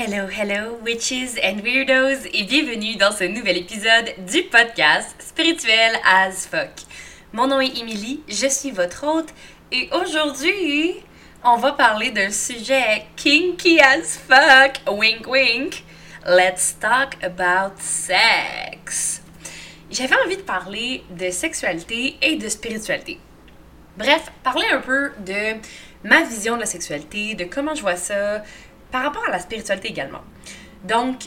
Hello, hello, witches and weirdos, et bienvenue dans ce nouvel épisode du podcast Spirituel as fuck. Mon nom est Emily, je suis votre hôte, et aujourd'hui, on va parler d'un sujet kinky as fuck. Wink, wink. Let's talk about sex. J'avais envie de parler de sexualité et de spiritualité. Bref, parler un peu de ma vision de la sexualité, de comment je vois ça, par rapport à la spiritualité également. Donc,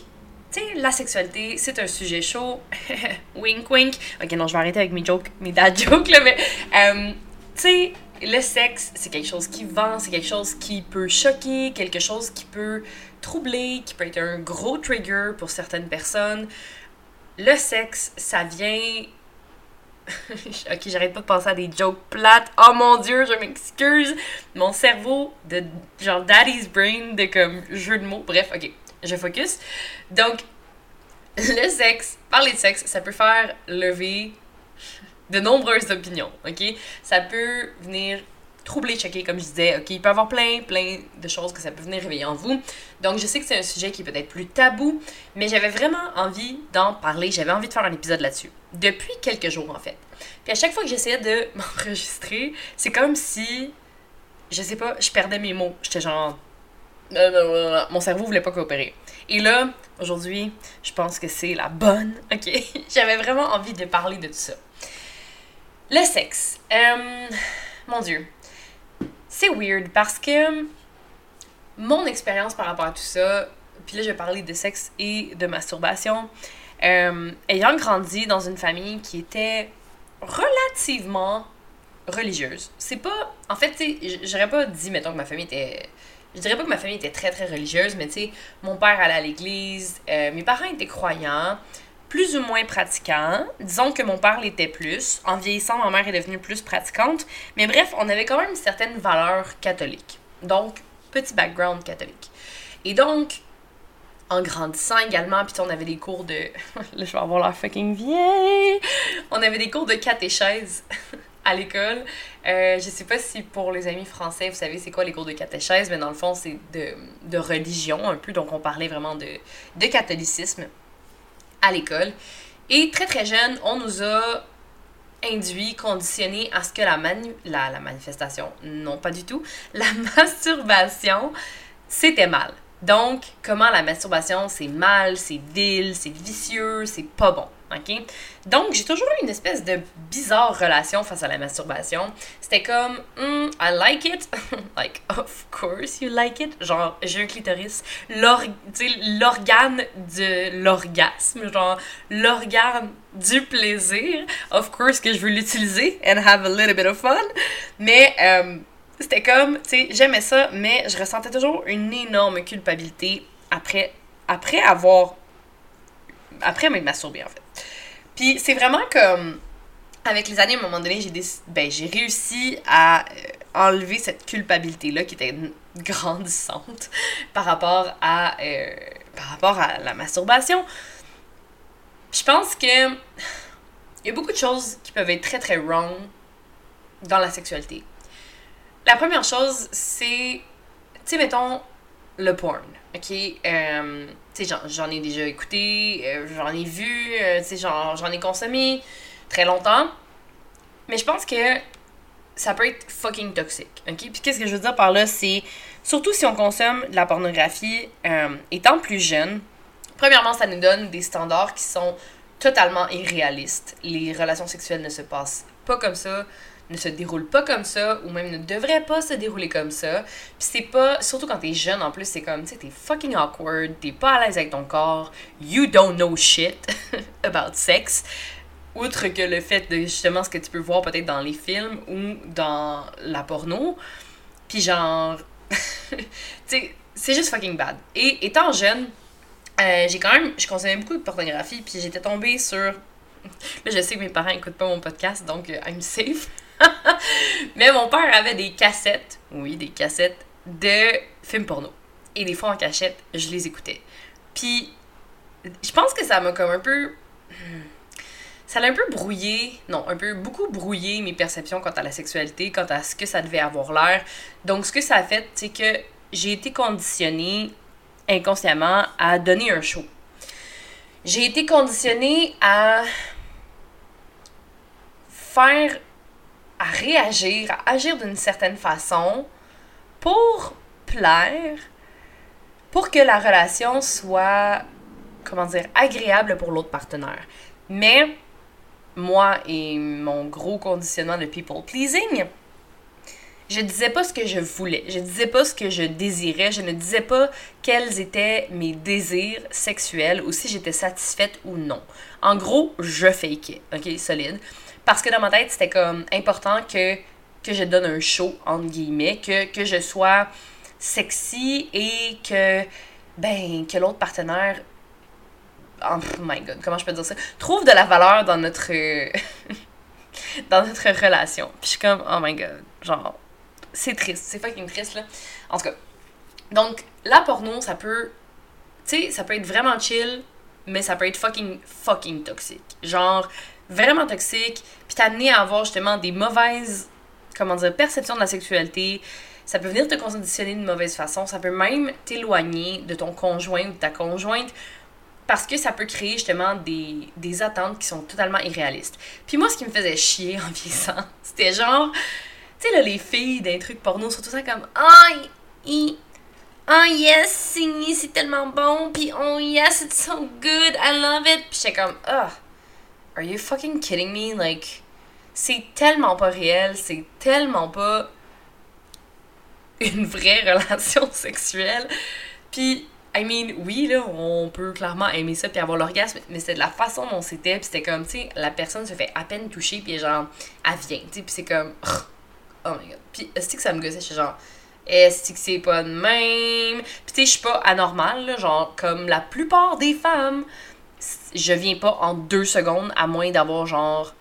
tu sais, la sexualité, c'est un sujet chaud. wink, wink. Ok, non, je vais arrêter avec mes jokes, mes dad jokes, là, mais, euh, tu sais, le sexe, c'est quelque chose qui vend, c'est quelque chose qui peut choquer, quelque chose qui peut troubler, qui peut être un gros trigger pour certaines personnes. Le sexe, ça vient ok, j'arrête pas de penser à des jokes plates. Oh mon dieu, je m'excuse. Mon cerveau de genre daddy's brain de comme jeu de mots. Bref, ok, je focus. Donc, le sexe, parler de sexe, ça peut faire lever de nombreuses opinions, ok? Ça peut venir troubler, choquer, comme je disais, ok? Il peut y avoir plein, plein de choses que ça peut venir réveiller en vous. Donc, je sais que c'est un sujet qui est peut-être plus tabou, mais j'avais vraiment envie d'en parler, j'avais envie de faire un épisode là-dessus. Depuis quelques jours, en fait. Puis à chaque fois que j'essayais de m'enregistrer, c'est comme si, je sais pas, je perdais mes mots. J'étais genre... Mon cerveau voulait pas coopérer. Et là, aujourd'hui, je pense que c'est la bonne. Ok, j'avais vraiment envie de parler de tout ça. Le sexe. Euh, mon Dieu. C'est weird parce que mon expérience par rapport à tout ça, puis là je vais parler de sexe et de masturbation, euh, ayant grandi dans une famille qui était relativement religieuse. C'est pas. En fait, tu j'aurais pas dit, mettons, que ma famille était. Je dirais pas que ma famille était très très religieuse, mais tu sais, mon père allait à l'église, euh, mes parents étaient croyants, plus ou moins pratiquants. Disons que mon père l'était plus. En vieillissant, ma mère est devenue plus pratiquante. Mais bref, on avait quand même une certaine valeur catholique. Donc, petit background catholique. Et donc, en grandissant également, puis on avait des cours de. Là, je vais avoir l'air fucking vieille! On avait des cours de catéchèse à l'école. Euh, je sais pas si pour les amis français, vous savez c'est quoi les cours de catéchèse, mais dans le fond, c'est de, de, religion un peu. Donc, on parlait vraiment de, de catholicisme à l'école. Et très très jeune, on nous a induit, conditionné à ce que la, manu la, la manifestation, non pas du tout, la masturbation, c'était mal. Donc, comment la masturbation, c'est mal, c'est vil, c'est vicieux, c'est pas bon. OK? Donc, j'ai toujours eu une espèce de bizarre relation face à la masturbation. C'était comme, mm, I like it. like, of course you like it. Genre, j'ai un clitoris. L'organe de l'orgasme. Genre, l'organe du plaisir. Of course que je veux l'utiliser and have a little bit of fun. Mais, euh, c'était comme, tu sais, j'aimais ça, mais je ressentais toujours une énorme culpabilité après, après avoir. Après m'être masturbée, en fait. Puis c'est vraiment comme. Avec les années, à un moment donné, j'ai ben, réussi à euh, enlever cette culpabilité-là qui était grandissante par rapport à, euh, par rapport à la masturbation. Je pense que il y a beaucoup de choses qui peuvent être très très wrong dans la sexualité. La première chose, c'est, tu sais, mettons, le porn, ok? Euh, tu sais, j'en ai déjà écouté, euh, j'en ai vu, euh, tu sais, j'en ai consommé très longtemps. Mais je pense que ça peut être fucking toxique, ok? Puis qu'est-ce que je veux dire par là, c'est, surtout si on consomme de la pornographie étant plus jeune, premièrement, ça nous donne des standards qui sont totalement irréalistes. Les relations sexuelles ne se passent pas comme ça ne se déroule pas comme ça ou même ne devrait pas se dérouler comme ça. Puis c'est pas, surtout quand t'es jeune en plus, c'est comme, tu sais, t'es fucking awkward, t'es pas à l'aise avec ton corps, you don't know shit about sex. Outre que le fait de justement ce que tu peux voir peut-être dans les films ou dans la porno. Puis genre, tu c'est juste fucking bad. Et étant jeune, euh, j'ai quand même, je consommais beaucoup de pornographie, puis j'étais tombée sur Là, je sais que mes parents écoutent pas mon podcast, donc euh, I'm safe. Mais mon père avait des cassettes, oui, des cassettes de films porno. Et des fois en cachette, je les écoutais. Puis, je pense que ça m'a comme un peu. Hmm, ça l'a un peu brouillé, non, un peu beaucoup brouillé mes perceptions quant à la sexualité, quant à ce que ça devait avoir l'air. Donc, ce que ça a fait, c'est que j'ai été conditionnée inconsciemment à donner un show. J'ai été conditionnée à faire, à réagir, à agir d'une certaine façon pour plaire, pour que la relation soit, comment dire, agréable pour l'autre partenaire. Mais moi et mon gros conditionnement de people pleasing, je disais pas ce que je voulais, je disais pas ce que je désirais, je ne disais pas quels étaient mes désirs sexuels ou si j'étais satisfaite ou non. En gros, je fakeais, ok, solide. Parce que dans ma tête, c'était comme important que, que je donne un show, entre guillemets, que, que je sois sexy et que, ben, que l'autre partenaire oh my god, comment je peux dire ça? Trouve de la valeur dans notre. dans notre relation. Puis je suis comme, oh my god, genre, c'est triste, c'est fucking triste, là. En tout cas, donc, la porno, ça peut. Tu sais, ça peut être vraiment chill, mais ça peut être fucking, fucking toxique. Genre, vraiment toxique, puis t'amener à avoir justement des mauvaises, comment dire, perceptions de la sexualité. Ça peut venir te conditionner d'une mauvaise façon. Ça peut même t'éloigner de ton conjoint ou de ta conjointe parce que ça peut créer justement des, des attentes qui sont totalement irréalistes. Puis moi, ce qui me faisait chier en vieillissant, c'était genre tu sais, là, les filles d'un truc porno sont tout ça comme Oh, oh yes, c'est tellement bon. Puis oh yes, it's so good. I love it. Puis j'étais comme Oh, are you fucking kidding me? Like, c'est tellement pas réel. C'est tellement pas une vraie relation sexuelle. Puis, I mean, oui, là, on peut clairement aimer ça puis avoir l'orgasme, mais c'est de la façon dont c'était. Puis c'était comme, tu sais, la personne se fait à peine toucher, puis genre, elle vient, tu sais, puis c'est comme. Oh my god. Puis, est-ce que ça me gossait? Je genre, est-ce que c'est pas de même? Puis, tu sais, je suis pas anormale, là, genre, comme la plupart des femmes, je viens pas en deux secondes, à moins d'avoir, genre,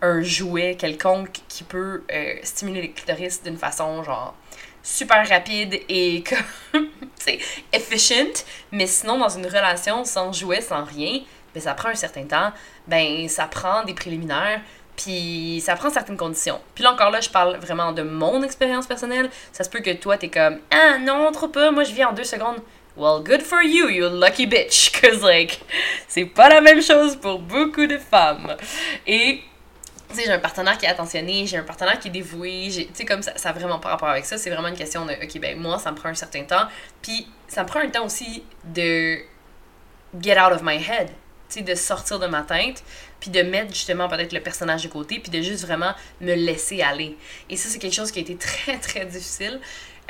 un jouet quelconque qui peut euh, stimuler les clitoris d'une façon, genre, super rapide et comme, tu efficient. Mais sinon, dans une relation sans jouet, sans rien, ben, ça prend un certain temps. Ben, ça prend des préliminaires puis ça prend certaines conditions. Puis là encore là, je parle vraiment de mon expérience personnelle. Ça se peut que toi, t'es comme Ah non, trop peu, moi je viens en deux secondes. Well, good for you, you lucky bitch. Cause like, c'est pas la même chose pour beaucoup de femmes. Et tu sais, j'ai un partenaire qui est attentionné, j'ai un partenaire qui est dévoué, tu sais, comme ça, ça a vraiment pas rapport avec ça, c'est vraiment une question de, ok, ben moi, ça me prend un certain temps, puis ça me prend un temps aussi de get out of my head, tu sais, de sortir de ma tête, puis de mettre justement peut-être le personnage de côté, puis de juste vraiment me laisser aller. Et ça, c'est quelque chose qui a été très, très difficile,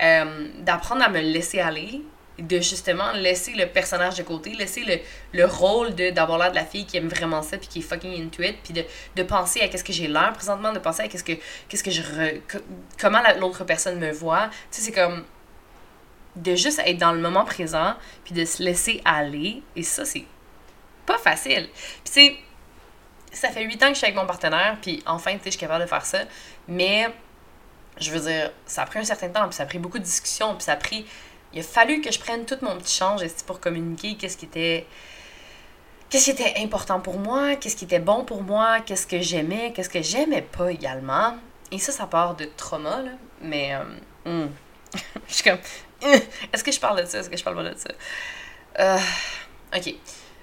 euh, d'apprendre à me laisser aller, de justement laisser le personnage de côté, laisser le, le rôle de d'avoir l'air de la fille qui aime vraiment ça, puis qui est fucking into it, puis de, de penser à qu'est-ce que j'ai l'air présentement, de penser à qu'est-ce que, qu'est-ce que je... comment l'autre personne me voit. Tu sais, c'est comme de juste être dans le moment présent, puis de se laisser aller, et ça, c'est pas facile. Puis c'est ça fait huit ans que je suis avec mon partenaire, puis enfin, tu sais, je suis capable de faire ça. Mais, je veux dire, ça a pris un certain temps, puis ça a pris beaucoup de discussions, puis ça a pris. Il a fallu que je prenne tout mon petit change pour communiquer qu'est-ce qui était. Qu'est-ce qui était important pour moi, qu'est-ce qui était bon pour moi, qu'est-ce que j'aimais, qu'est-ce que j'aimais pas également. Et ça, ça part de trauma, là. Mais, euh, hmm. je suis comme, est-ce que je parle de ça, est-ce que je parle pas de ça? Euh, ok.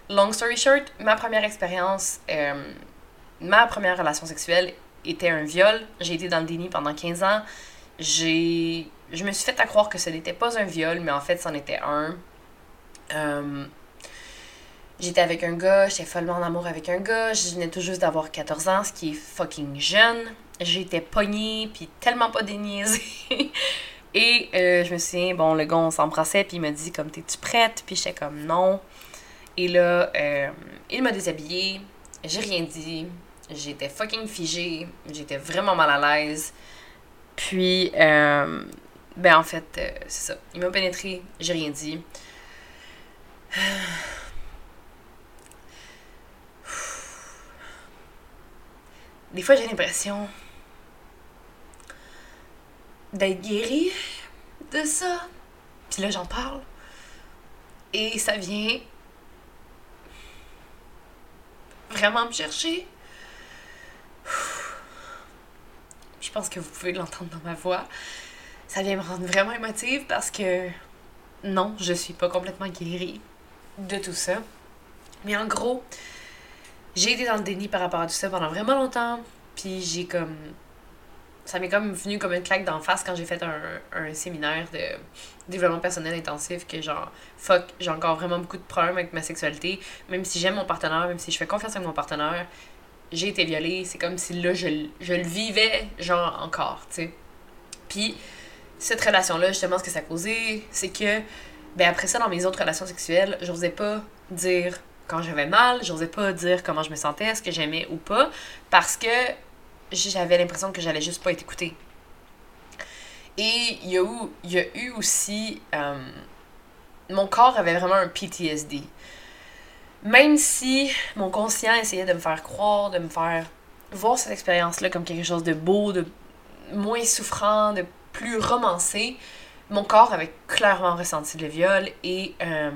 Long story short, ma première expérience, euh, ma première relation sexuelle était un viol. J'ai été dans le déni pendant 15 ans. J'ai, je me suis fait à croire que ce n'était pas un viol, mais en fait, c'en était un. Euh, j'étais avec un gars, j'étais follement en amour avec un gars. Je venais tout juste d'avoir 14 ans, ce qui est fucking jeune. J'étais pognée, puis tellement pas déniaisée. Et euh, je me suis dit, bon, le gars, on s'embrassait, puis il m'a dit, comme, t'es-tu prête? Puis j'étais comme, non. Et là, euh, il m'a déshabillée, j'ai rien dit, j'étais fucking figée, j'étais vraiment mal à l'aise. Puis, euh, ben en fait, euh, c'est ça. Il m'a pénétré, j'ai rien dit. Des fois, j'ai l'impression d'être guérie de ça. Puis là, j'en parle. Et ça vient vraiment me chercher. Je pense que vous pouvez l'entendre dans ma voix. Ça vient me rendre vraiment émotive parce que non, je suis pas complètement guérie de tout ça. Mais en gros, j'ai été dans le déni par rapport à tout ça pendant vraiment longtemps. Puis j'ai comme. Ça m'est comme venu comme une claque d'en face quand j'ai fait un, un séminaire de développement personnel intensif que genre, fuck, j'ai encore vraiment beaucoup de problèmes avec ma sexualité. Même si j'aime mon partenaire, même si je fais confiance avec mon partenaire, j'ai été violée. C'est comme si là, je, je le vivais, genre, encore, tu sais. Puis, cette relation-là, justement, ce que ça causé, c'est que, ben après ça, dans mes autres relations sexuelles, j'osais pas dire quand j'avais mal, j'osais pas dire comment je me sentais, ce que j'aimais ou pas, parce que j'avais l'impression que j'allais juste pas être écoutée. Et il y a eu, il y a eu aussi. Euh, mon corps avait vraiment un PTSD. Même si mon conscient essayait de me faire croire, de me faire voir cette expérience-là comme quelque chose de beau, de moins souffrant, de plus romancé, mon corps avait clairement ressenti le viol et euh,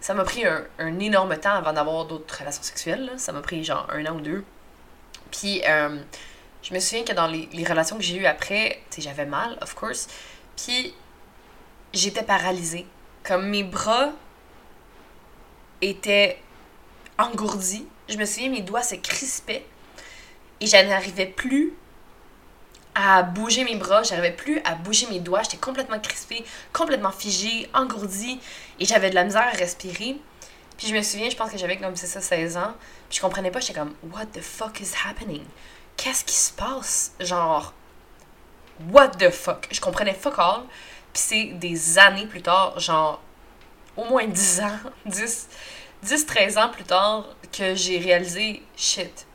ça m'a pris un, énorme temps avant d'avoir d'autres relations sexuelles. Ça m'a pris genre un an ou deux. Puis euh, je me souviens que dans les, relations que j'ai eues après, j'avais mal, of course. Puis j'étais paralysée. Comme mes bras étaient engourdis. Je me souviens, mes doigts se crispaient. Et je n'arrivais plus à bouger mes bras, j'arrivais plus à bouger mes doigts, j'étais complètement crispée, complètement figée, engourdie, et j'avais de la misère à respirer. Puis je me souviens, je pense que j'avais comme c'est ça 16 ans, puis je comprenais pas, j'étais comme what the fuck is happening? Qu'est-ce qui se passe? Genre what the fuck? Je comprenais fuck all. Puis c'est des années plus tard, genre au moins 10 ans, 10 10 13 ans plus tard que j'ai réalisé shit.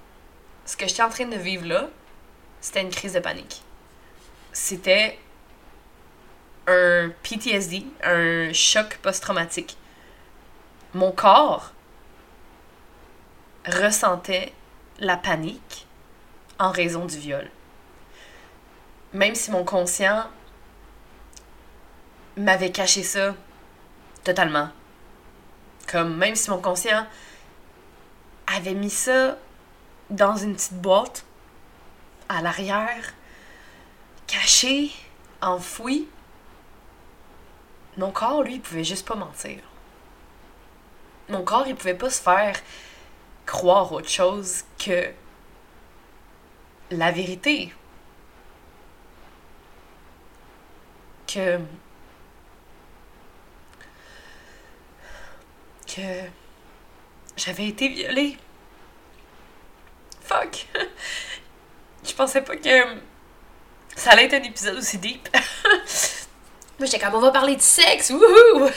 Ce que j'étais en train de vivre là, c'était une crise de panique. C'était un PTSD, un choc post-traumatique. Mon corps ressentait la panique en raison du viol. Même si mon conscient m'avait caché ça totalement. Comme même si mon conscient avait mis ça dans une petite boîte à l'arrière, caché, enfoui. Mon corps, lui, il pouvait juste pas mentir. Mon corps, il pouvait pas se faire croire autre chose que la vérité. Que. que. j'avais été violée. Fuck! Je pensais pas que ça allait être un épisode aussi deep. Moi, j'étais comme, on va parler de sexe, wouhou!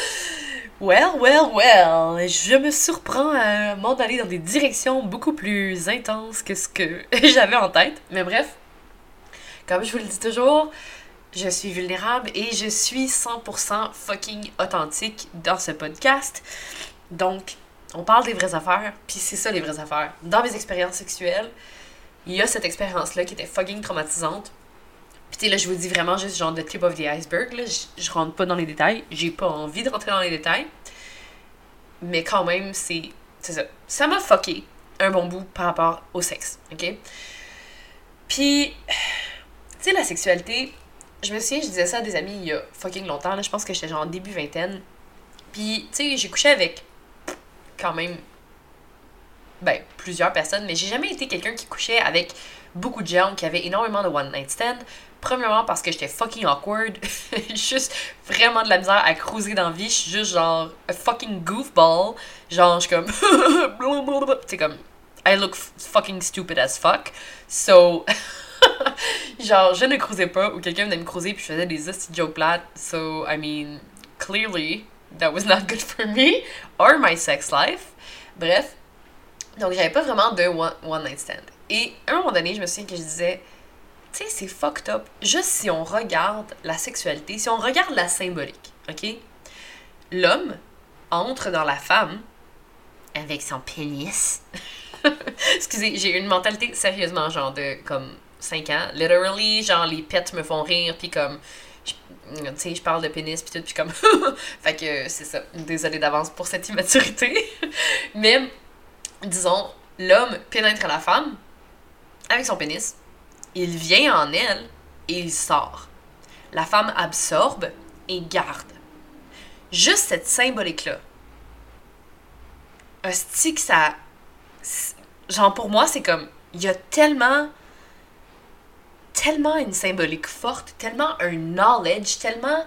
well, well, well. Je me surprends à m'en aller dans des directions beaucoup plus intenses que ce que j'avais en tête. Mais bref, comme je vous le dis toujours, je suis vulnérable et je suis 100% fucking authentique dans ce podcast. Donc, on parle des vraies affaires, puis c'est ça les vraies affaires. Dans mes expériences sexuelles, il y a cette expérience-là qui était fucking traumatisante. Puis tu là, je vous dis vraiment juste genre de tip of the iceberg, là. Je, je rentre pas dans les détails. J'ai pas envie de rentrer dans les détails. Mais quand même, c'est. C'est ça. Ça m'a fucké un bon bout par rapport au sexe, ok? Puis, tu sais, la sexualité, je me souviens, je disais ça à des amis il y a fucking longtemps, là. Je pense que j'étais genre début vingtaine. Puis, tu sais, j'ai couché avec quand même ben, plusieurs personnes, mais j'ai jamais été quelqu'un qui couchait avec beaucoup de gens qui avaient énormément de one night stand. Premièrement parce que j'étais fucking awkward, juste vraiment de la misère à cruiser dans la vie, je suis juste genre a fucking goofball, genre je suis comme c'est comme I look fucking stupid as fuck. So genre je ne cruisais pas ou quelqu'un venait me cruiser puis je faisais des hosties jokes plates. So I mean clearly that was not good for me or my sex life. Bref, donc, j'avais pas vraiment de one, night stand. Et à un moment donné, je me souviens que je disais, tu sais, c'est fucked up. Juste si on regarde la sexualité, si on regarde la symbolique, OK? L'homme entre dans la femme avec son pénis. Excusez, j'ai une mentalité sérieusement genre de comme 5 ans. Literally, genre les pets me font rire, puis comme tu sais, je parle de pénis puis tout, puis comme fait que c'est ça. Désolée d'avance pour cette immaturité. Mais disons, l'homme pénètre la femme avec son pénis, il vient en elle et il sort. La femme absorbe et garde. Juste cette symbolique-là. Un stick, ça. Genre, pour moi, c'est comme. Il y a tellement. Tellement une symbolique forte, tellement un knowledge, tellement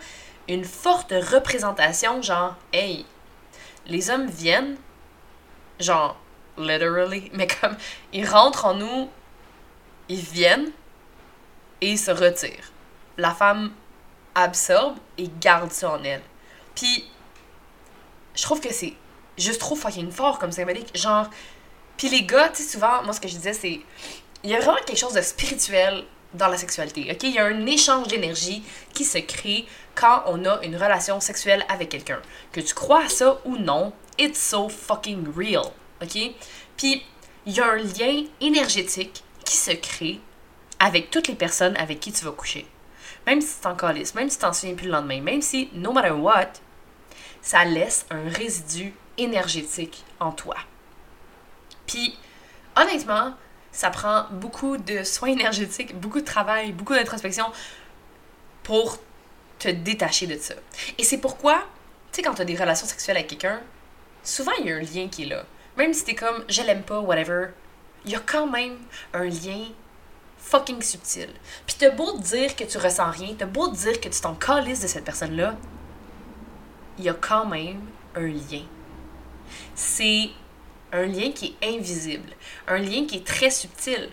une forte représentation, genre, hey, les hommes viennent, genre, literally, mais comme, ils rentrent en nous, ils viennent et ils se retirent. La femme absorbe et garde ça en elle. Puis, je trouve que c'est juste trop fucking fort comme symbolique. Genre, puis les gars, tu sais, souvent, moi, ce que je disais, c'est. Il y a vraiment quelque chose de spirituel dans la sexualité. OK? Il y a un échange d'énergie qui se crée quand on a une relation sexuelle avec quelqu'un. Que tu crois à ça ou non, it's so fucking real. OK? Puis, il y a un lien énergétique qui se crée avec toutes les personnes avec qui tu vas coucher. Même si tu t'en calisses, même si tu t'en souviens plus le lendemain, même si, no matter what, ça laisse un résidu énergétique en toi. Puis, honnêtement, ça prend beaucoup de soins énergétiques, beaucoup de travail, beaucoup d'introspection pour te détacher de ça. Et c'est pourquoi, tu sais, quand tu as des relations sexuelles avec quelqu'un, souvent il y a un lien qui est là. Même si t'es comme je l'aime pas, whatever, il y a quand même un lien fucking subtil. Puis t'as beau te dire que tu ressens rien, t'as beau te dire que tu t'en calisses de cette personne-là, il y a quand même un lien. C'est un lien qui est invisible, un lien qui est très subtil.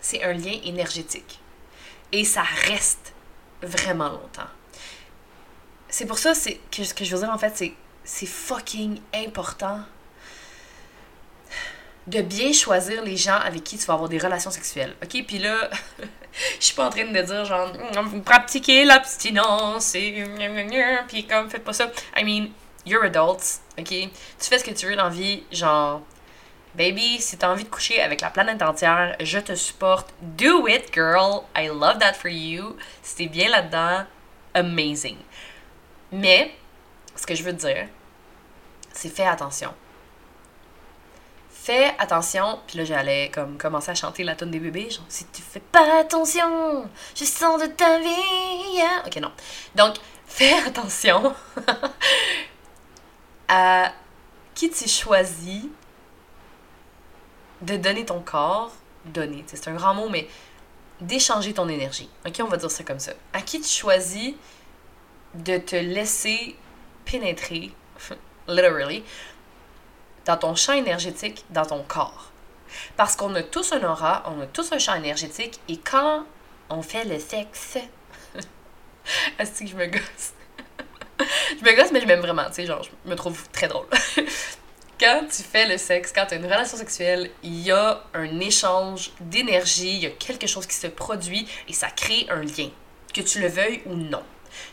C'est un lien énergétique. Et ça reste vraiment longtemps. C'est pour ça que ce que je veux dire en fait, c'est fucking important de bien choisir les gens avec qui tu vas avoir des relations sexuelles. OK? Puis là, je suis pas en train de dire genre, hum, vous pratiquez l'abstinence et puis comme, faites pas ça. I mean, you're adults, OK? Tu fais ce que tu veux dans la vie, genre, baby, si t'as envie de coucher avec la planète entière, je te supporte. Do it, girl. I love that for you. Si t'es bien là-dedans, amazing. Mais, ce que je veux dire, c'est fais attention fais attention. Puis là, j'allais comme commencer à chanter la tonne des bébés. Genre, si tu fais pas attention, je sens de ta vie. Ok, non. Donc, fais attention à qui tu choisis de donner ton corps? Donner, c'est un grand mot, mais d'échanger ton énergie. Ok, on va dire ça comme ça. À qui tu choisis de te laisser pénétrer, literally, dans ton champ énergétique, dans ton corps. Parce qu'on a tous un aura, on a tous un champ énergétique, et quand on fait le sexe, est-ce que je me gosse? je me gosse, mais je m'aime vraiment, tu sais, genre, je me trouve très drôle. quand tu fais le sexe, quand tu as une relation sexuelle, il y a un échange d'énergie, il y a quelque chose qui se produit et ça crée un lien, que tu le veuilles ou non.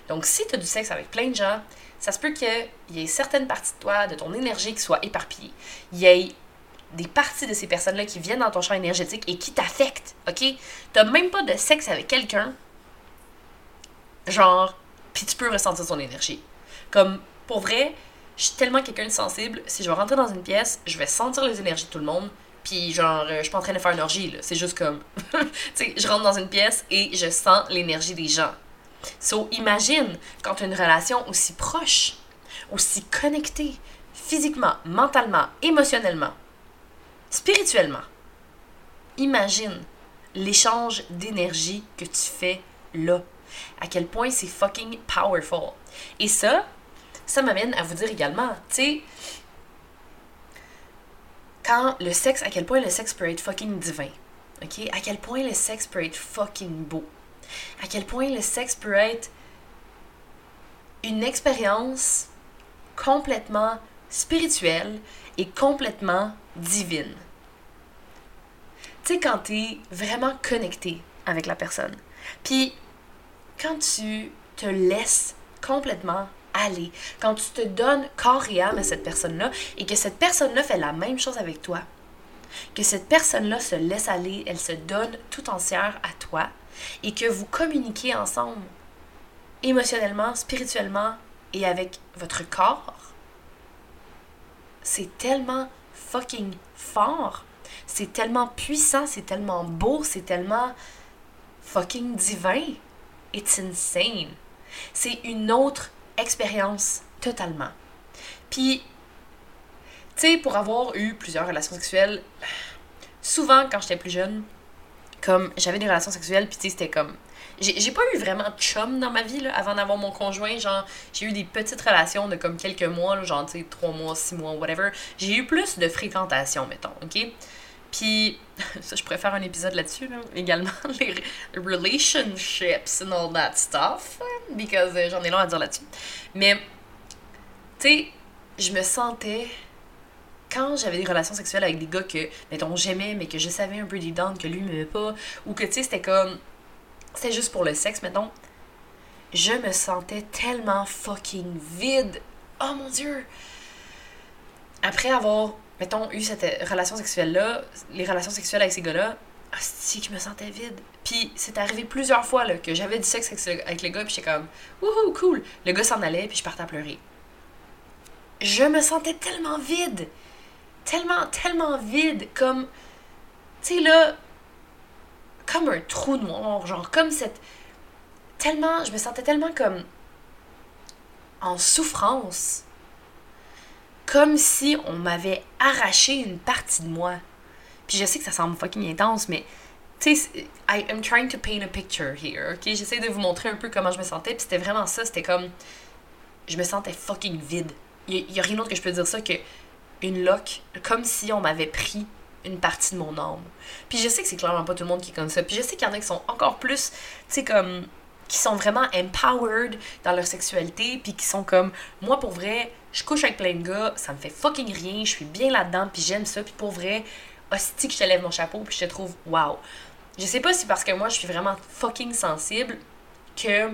Donc, si tu as du sexe avec plein de gens, ça se peut qu'il y ait certaines parties de toi, de ton énergie qui soient éparpillées. Il y ait des parties de ces personnes-là qui viennent dans ton champ énergétique et qui t'affectent, ok? T'as même pas de sexe avec quelqu'un, genre, puis tu peux ressentir son énergie. Comme, pour vrai, je suis tellement quelqu'un de sensible, si je vais rentrer dans une pièce, je vais sentir les énergies de tout le monde, puis genre, je suis pas en train de faire une orgie, là. C'est juste comme, tu sais, je rentre dans une pièce et je sens l'énergie des gens. So, imagine quand tu as une relation aussi proche, aussi connectée, physiquement, mentalement, émotionnellement, spirituellement. Imagine l'échange d'énergie que tu fais là. À quel point c'est fucking powerful. Et ça, ça m'amène à vous dire également, tu sais, quand le sexe, à quel point le sexe peut être fucking divin. OK? À quel point le sexe peut être fucking beau à quel point le sexe peut être une expérience complètement spirituelle et complètement divine. Tu sais, quand tu es vraiment connecté avec la personne. Puis, quand tu te laisses complètement aller, quand tu te donnes corps et âme à cette personne-là et que cette personne-là fait la même chose avec toi, que cette personne-là se laisse aller, elle se donne tout entière à toi, et que vous communiquez ensemble, émotionnellement, spirituellement et avec votre corps, c'est tellement fucking fort, c'est tellement puissant, c'est tellement beau, c'est tellement fucking divin. It's insane. C'est une autre expérience totalement. Puis, tu sais, pour avoir eu plusieurs relations sexuelles, souvent quand j'étais plus jeune, comme j'avais des relations sexuelles, puis tu sais, c'était comme. J'ai pas eu vraiment de chum dans ma vie là, avant d'avoir mon conjoint. Genre, j'ai eu des petites relations de comme quelques mois, là, genre, tu sais, trois mois, six mois, whatever. J'ai eu plus de fréquentation, mettons, ok? Puis, ça, je pourrais faire un épisode là-dessus, là, également, les relationships and all that stuff, because euh, j'en ai long à dire là-dessus. Mais, tu sais, je me sentais quand j'avais des relations sexuelles avec des gars que, mettons, j'aimais, mais que je savais un peu des que lui m'aimait pas, ou que, tu sais, c'était comme. C'était juste pour le sexe, mettons. Je me sentais tellement fucking vide. Oh mon dieu! Après avoir, mettons, eu cette relation sexuelle-là, les relations sexuelles avec ces gars-là, si que je me sentais vide. Puis c'est arrivé plusieurs fois là, que j'avais du sexe avec le gars, puis j'étais comme, wouhou, cool. Le gars s'en allait, puis je partais à pleurer. Je me sentais tellement vide tellement, tellement vide, comme, tu sais, là, comme un trou noir, genre, comme cette, tellement, je me sentais tellement comme en souffrance, comme si on m'avait arraché une partie de moi. Puis je sais que ça semble fucking intense, mais tu sais, I am trying to paint a picture here, ok? J'essaie de vous montrer un peu comment je me sentais, puis c'était vraiment ça, c'était comme, je me sentais fucking vide. Il y, a rien d'autre que je peux dire ça que une loque, comme si on m'avait pris une partie de mon âme. Puis je sais que c'est clairement pas tout le monde qui est comme ça. Puis je sais qu'il y en a qui sont encore plus, tu sais, comme, qui sont vraiment empowered dans leur sexualité, puis qui sont comme, moi pour vrai, je couche avec plein de gars, ça me fait fucking rien, je suis bien là-dedans, puis j'aime ça, puis pour vrai, hostie que je te lève mon chapeau, puis je te trouve wow. Je sais pas si parce que moi je suis vraiment fucking sensible que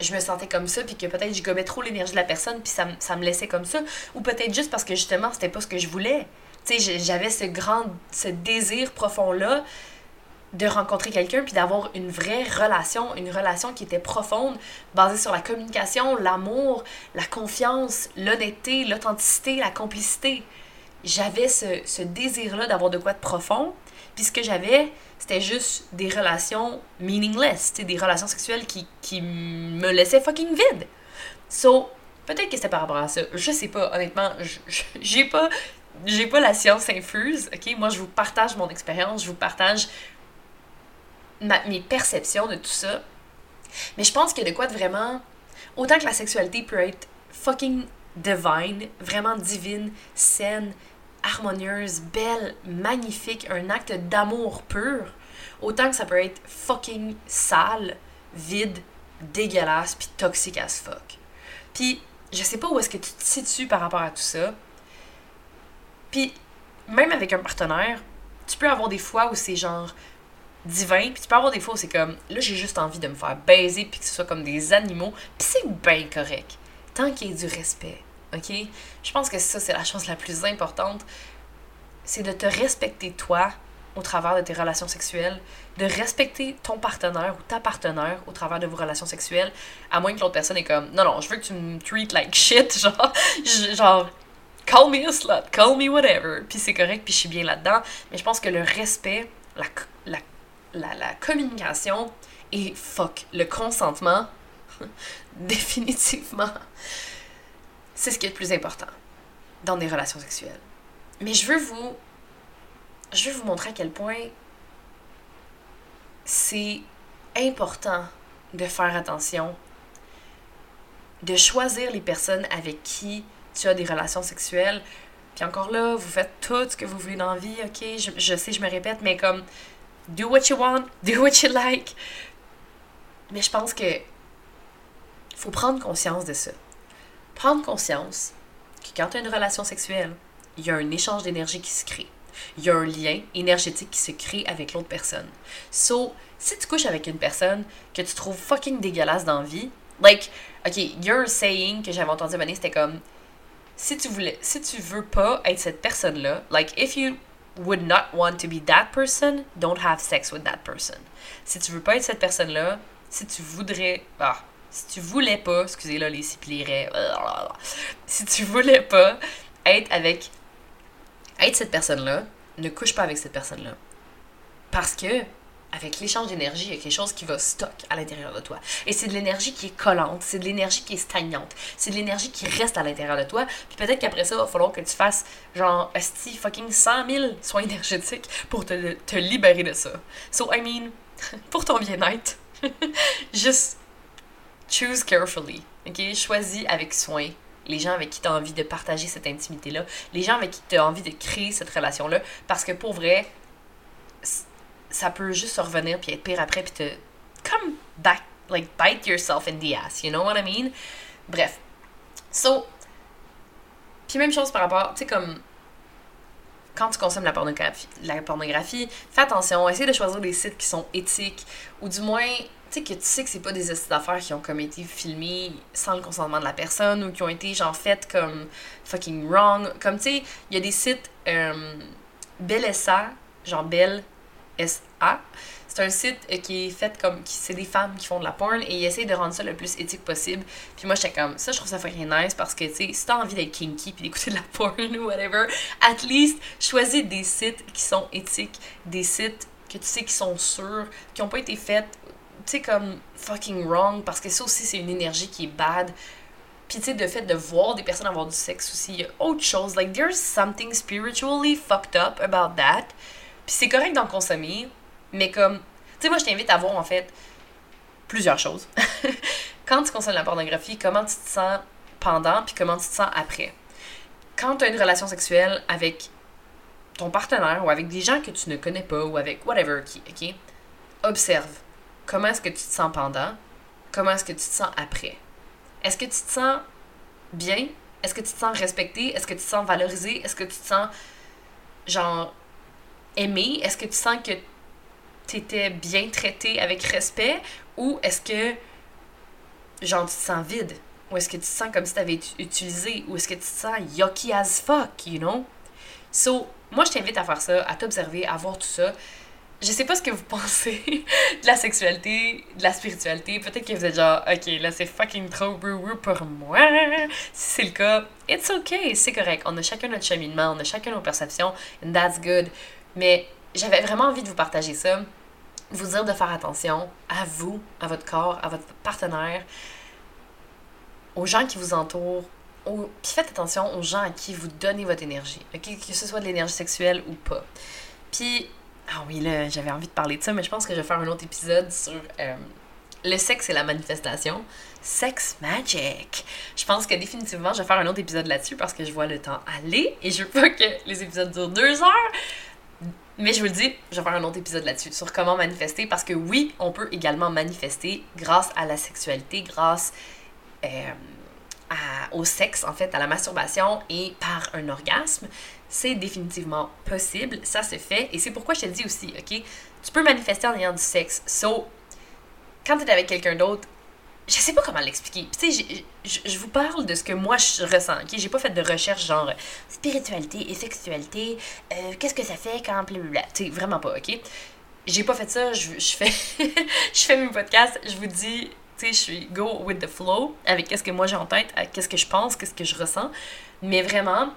je me sentais comme ça, puis que peut-être je gobais trop l'énergie de la personne, puis ça, me laissait comme ça. Ou peut-être juste parce que justement, c'était pas ce que je voulais. Tu sais, j'avais ce grand, ce désir profond-là de rencontrer quelqu'un, puis d'avoir une vraie relation, une relation qui était profonde, basée sur la communication, l'amour, la confiance, l'honnêteté, l'authenticité, la complicité. J'avais ce, ce désir-là d'avoir de quoi de profond, puis ce que j'avais, c'était juste des relations meaningless, des relations sexuelles qui, qui me laissaient fucking vide. So, peut-être que c'était par rapport à ça. Je sais pas, honnêtement, j'ai pas j'ai pas la science infuse, ok? Moi, je vous partage mon expérience, je vous partage mes perceptions de tout ça. Mais je pense qu'il y a de quoi de vraiment. Autant que la sexualité peut être fucking divine, vraiment divine, saine, harmonieuse, belle, magnifique, un acte d'amour pur, autant que ça peut être fucking sale, vide, dégueulasse, puis toxique as fuck. Puis, je sais pas où est-ce que tu te situes par rapport à tout ça. Puis, même avec un partenaire, tu peux avoir des fois où c'est genre divin, puis tu peux avoir des fois où c'est comme, là j'ai juste envie de me faire baiser, puis que ce soit comme des animaux, puis c'est bien correct, tant qu'il y ait du respect. OK? Je pense que ça, c'est la chose la plus importante. C'est de te respecter toi au travers de tes relations sexuelles, de respecter ton partenaire ou ta partenaire au travers de vos relations sexuelles, à moins que l'autre personne est comme non, non, je veux que tu me treat like shit, genre, genre, call me a slut, call me whatever, puis c'est correct, puis je suis bien là-dedans. Mais je pense que le respect, la, la, la, la communication et fuck, le consentement, définitivement, c'est ce qui est le plus important dans des relations sexuelles. Mais je veux vous je veux vous montrer à quel point c'est important de faire attention, de choisir les personnes avec qui tu as des relations sexuelles. Puis encore là, vous faites tout ce que vous voulez dans la vie, ok? Je, je sais, je me répète, mais comme do what you want, do what you like. Mais je pense que faut prendre conscience de ça prendre conscience que quand tu as une relation sexuelle, il y a un échange d'énergie qui se crée. Il y a un lien énergétique qui se crée avec l'autre personne. So, si tu couches avec une personne que tu trouves fucking dégueulasse dans la like, ok, your saying que j'avais entendu à c'était comme, si tu voulais, si tu veux pas être cette personne-là, like, if you would not want to be that person, don't have sex with that person. Si tu veux pas être cette personne-là, si tu voudrais, ah, si tu voulais pas, excusez là les siplirets, si tu voulais pas être avec être cette personne-là, ne couche pas avec cette personne-là. Parce que avec l'échange d'énergie, il y a quelque chose qui va stock à l'intérieur de toi. Et c'est de l'énergie qui est collante, c'est de l'énergie qui est stagnante, c'est de l'énergie qui reste à l'intérieur de toi. Puis peut-être qu'après ça, il va falloir que tu fasses genre, esti fucking 100 000 soins énergétiques pour te, te libérer de ça. So, I mean, pour ton bien-être, juste choose carefully, ok? Choisis avec soin les gens avec qui tu as envie de partager cette intimité-là, les gens avec qui tu as envie de créer cette relation-là, parce que pour vrai, ça peut juste revenir puis être pire après puis te come back like bite yourself in the ass you know what I mean? Bref. So puis même chose par rapport tu sais comme quand tu consommes la pornographie, la pornographie, fais attention, essaie de choisir des sites qui sont éthiques, ou du moins, que tu sais que c'est pas des d'affaires qui ont comme été filmés sans le consentement de la personne, ou qui ont été, genre, faites comme fucking wrong. Comme, tu sais, il y a des sites euh, SA, genre Belle SA. C'est un site euh, qui est fait comme. C'est des femmes qui font de la porn et ils essayent de rendre ça le plus éthique possible. Puis moi, j'étais comme. Ça, je trouve ça fucking nice parce que, tu sais, si t'as envie d'être kinky puis d'écouter de la porn ou whatever, at least, choisis des sites qui sont éthiques, des sites que tu sais qui sont sûrs, qui ont pas été faits, tu sais, comme fucking wrong parce que ça aussi, c'est une énergie qui est bad. Puis, tu sais, le fait de voir des personnes avoir du sexe aussi, il y a autre chose. Like, there's something spiritually fucked up about that. Puis c'est correct d'en consommer, mais comme. Tu sais, moi, je t'invite à voir, en fait, plusieurs choses. Quand tu consommes la pornographie, comment tu te sens pendant, puis comment tu te sens après? Quand tu as une relation sexuelle avec ton partenaire ou avec des gens que tu ne connais pas ou avec whatever qui, ok? Observe. Comment est-ce que tu te sens pendant? Comment est-ce que tu te sens après? Est-ce que tu te sens bien? Est-ce que tu te sens respecté? Est-ce que tu te sens valorisé? Est-ce que tu te sens genre aimé? Est-ce que tu sens que tu étais bien traité avec respect? Ou est-ce que, genre, tu te sens vide? Ou est-ce que tu te sens comme si tu avais utilisé? Ou est-ce que tu te sens yucky as fuck, you know? So, moi, je t'invite à faire ça, à t'observer, à voir tout ça. Je sais pas ce que vous pensez de la sexualité, de la spiritualité. Peut-être que vous êtes genre, ok, là c'est fucking trop woo pour moi. Si c'est le cas, it's okay, c'est correct. On a chacun notre cheminement, on a chacun nos perceptions, and that's good. Mais j'avais vraiment envie de vous partager ça, vous dire de faire attention à vous, à votre corps, à votre partenaire, aux gens qui vous entourent, puis faites attention aux gens à qui vous donnez votre énergie, que ce soit de l'énergie sexuelle ou pas. Puis, ah oui, là, j'avais envie de parler de ça, mais je pense que je vais faire un autre épisode sur euh, le sexe et la manifestation. Sex Magic. Je pense que définitivement, je vais faire un autre épisode là-dessus parce que je vois le temps aller et je veux pas que les épisodes durent deux heures. Mais je vous le dis, je vais faire un autre épisode là-dessus, sur comment manifester, parce que oui, on peut également manifester grâce à la sexualité, grâce euh, au sexe, en fait, à la masturbation et par un orgasme. C'est définitivement possible, ça se fait, et c'est pourquoi je te dis aussi, ok? Tu peux manifester en ayant du sexe. So, quand tu es avec quelqu'un d'autre, je sais pas comment l'expliquer. Tu sais, je vous parle de ce que moi je ressens, ok? J'ai pas fait de recherche genre spiritualité et sexualité, euh, qu'est-ce que ça fait quand blablabla. Tu sais, vraiment pas, ok? J'ai pas fait ça, je fais je fais mes podcasts, je vous dis, tu sais, je suis go with the flow avec qu'est-ce que moi j'ai en tête, qu'est-ce que je pense, qu'est-ce que je ressens. Mais vraiment,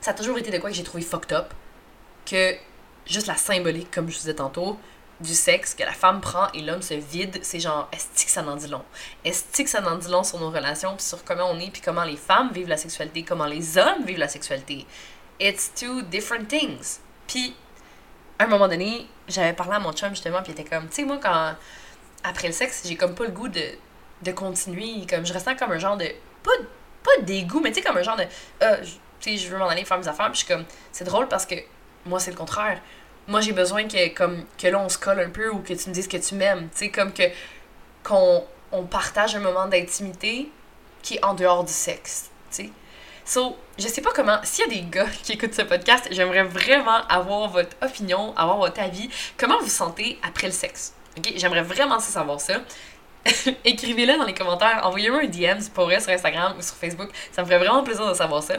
ça a toujours été de quoi que j'ai trouvé fucked up, que juste la symbolique, comme je vous disais tantôt, du sexe que la femme prend et l'homme se vide, c'est genre, est-ce que ça n'en dit long? Est-ce que ça n'en dit long sur nos relations, puis sur comment on est, puis comment les femmes vivent la sexualité, comment les hommes vivent la sexualité? It's two different things. Puis, à un moment donné, j'avais parlé à mon chum justement, puis il était comme, tu sais, moi, quand, après le sexe, j'ai comme pas le goût de, de continuer, comme, je ressens comme un genre de, pas, pas dégoût, mais tu sais, comme un genre de, euh, tu sais, je veux m'en aller faire mes affaires, puis je suis comme, c'est drôle parce que moi, c'est le contraire. Moi j'ai besoin que comme que là on se colle un peu ou que tu me dises que tu m'aimes. Tu sais comme que qu'on on partage un moment d'intimité qui est en dehors du sexe tu sais. So je sais pas comment s'il y a des gars qui écoutent ce podcast j'aimerais vraiment avoir votre opinion avoir votre avis. Comment vous sentez après le sexe? Ok j'aimerais vraiment savoir ça écrivez-le dans les commentaires envoyez-moi un DM pour vrai sur Instagram ou sur Facebook ça me ferait vraiment plaisir de savoir ça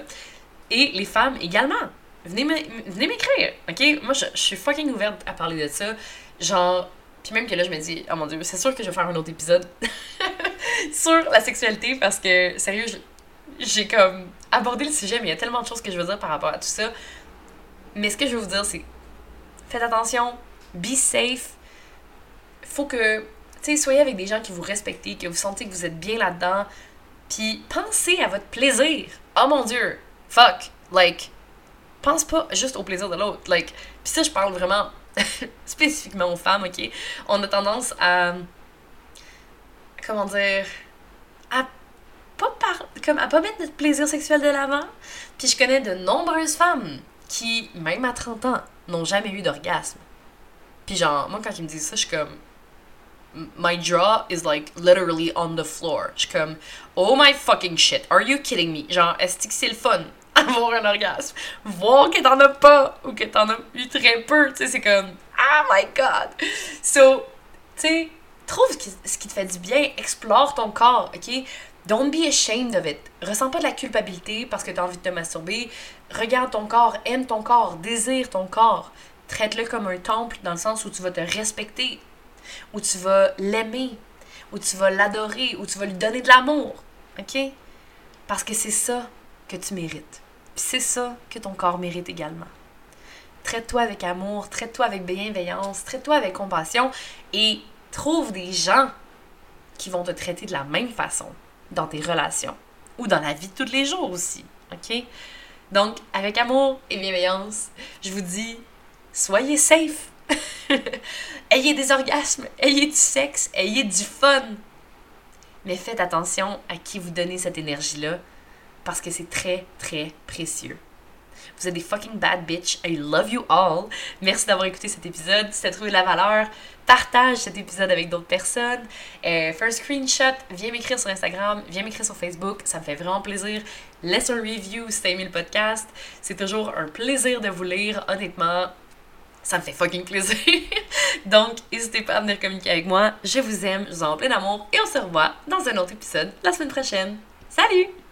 et les femmes également venez m'écrire, ok? Moi, je, suis fucking ouverte à parler de ça. Genre, puis même que là, je me dis, oh mon dieu, c'est sûr que je vais faire un autre épisode sur la sexualité parce que, sérieux, j'ai comme abordé le sujet, mais il y a tellement de choses que je veux dire par rapport à tout ça. Mais ce que je veux vous dire, c'est faites attention, be safe, faut que, tu sais, soyez avec des gens qui vous respectent, que vous sentez que vous êtes bien là-dedans. Puis pensez à votre plaisir. Oh mon dieu, fuck, like, pense pas juste au plaisir de l'autre. Like, puis ça, je parle vraiment spécifiquement aux femmes, ok? On a tendance à. Comment dire? À pas, par, comme, à pas mettre notre plaisir sexuel de l'avant. Puis je connais de nombreuses femmes qui, même à 30 ans, n'ont jamais eu d'orgasme. Puis genre, moi, quand ils me disent ça, je suis comme. My jaw is like literally on the floor. Je suis comme, oh my fucking shit, are you kidding me? Genre, est-ce que c'est le fun avoir un orgasme? Voir que t'en as pas ou que t'en as eu très peu, tu sais, c'est comme, oh my god! So, tu sais, trouve ce qui te fait du bien, explore ton corps, ok? Don't be ashamed of it. Ressens pas de la culpabilité parce que t'as envie de te masturber. Regarde ton corps, aime ton corps, désire ton corps. Traite-le comme un temple dans le sens où tu vas te respecter, où tu vas l'aimer, où tu vas l'adorer, où tu vas lui donner de l'amour. OK? Parce que c'est ça que tu mérites. Puis c'est ça que ton corps mérite également. Traite-toi avec amour, traite-toi avec bienveillance, traite-toi avec compassion et trouve des gens qui vont te traiter de la même façon dans tes relations ou dans la vie de tous les jours aussi. OK? Donc, avec amour et bienveillance, je vous dis soyez safe. ayez des orgasmes, ayez du sexe, ayez du fun. Mais faites attention à qui vous donnez cette énergie-là parce que c'est très, très précieux. Vous êtes des fucking bad bitch. I love you all. Merci d'avoir écouté cet épisode. Si tu as trouvé la valeur, partage cet épisode avec d'autres personnes. Euh, fais un screenshot, viens m'écrire sur Instagram, viens m'écrire sur Facebook. Ça me fait vraiment plaisir. Laisse un review si t'as aimé le podcast. C'est toujours un plaisir de vous lire. Honnêtement, ça me fait fucking plaisir. Donc, n'hésitez pas à venir communiquer avec moi. Je vous aime, je vous en plein d'amour et on se revoit dans un autre épisode la semaine prochaine. Salut!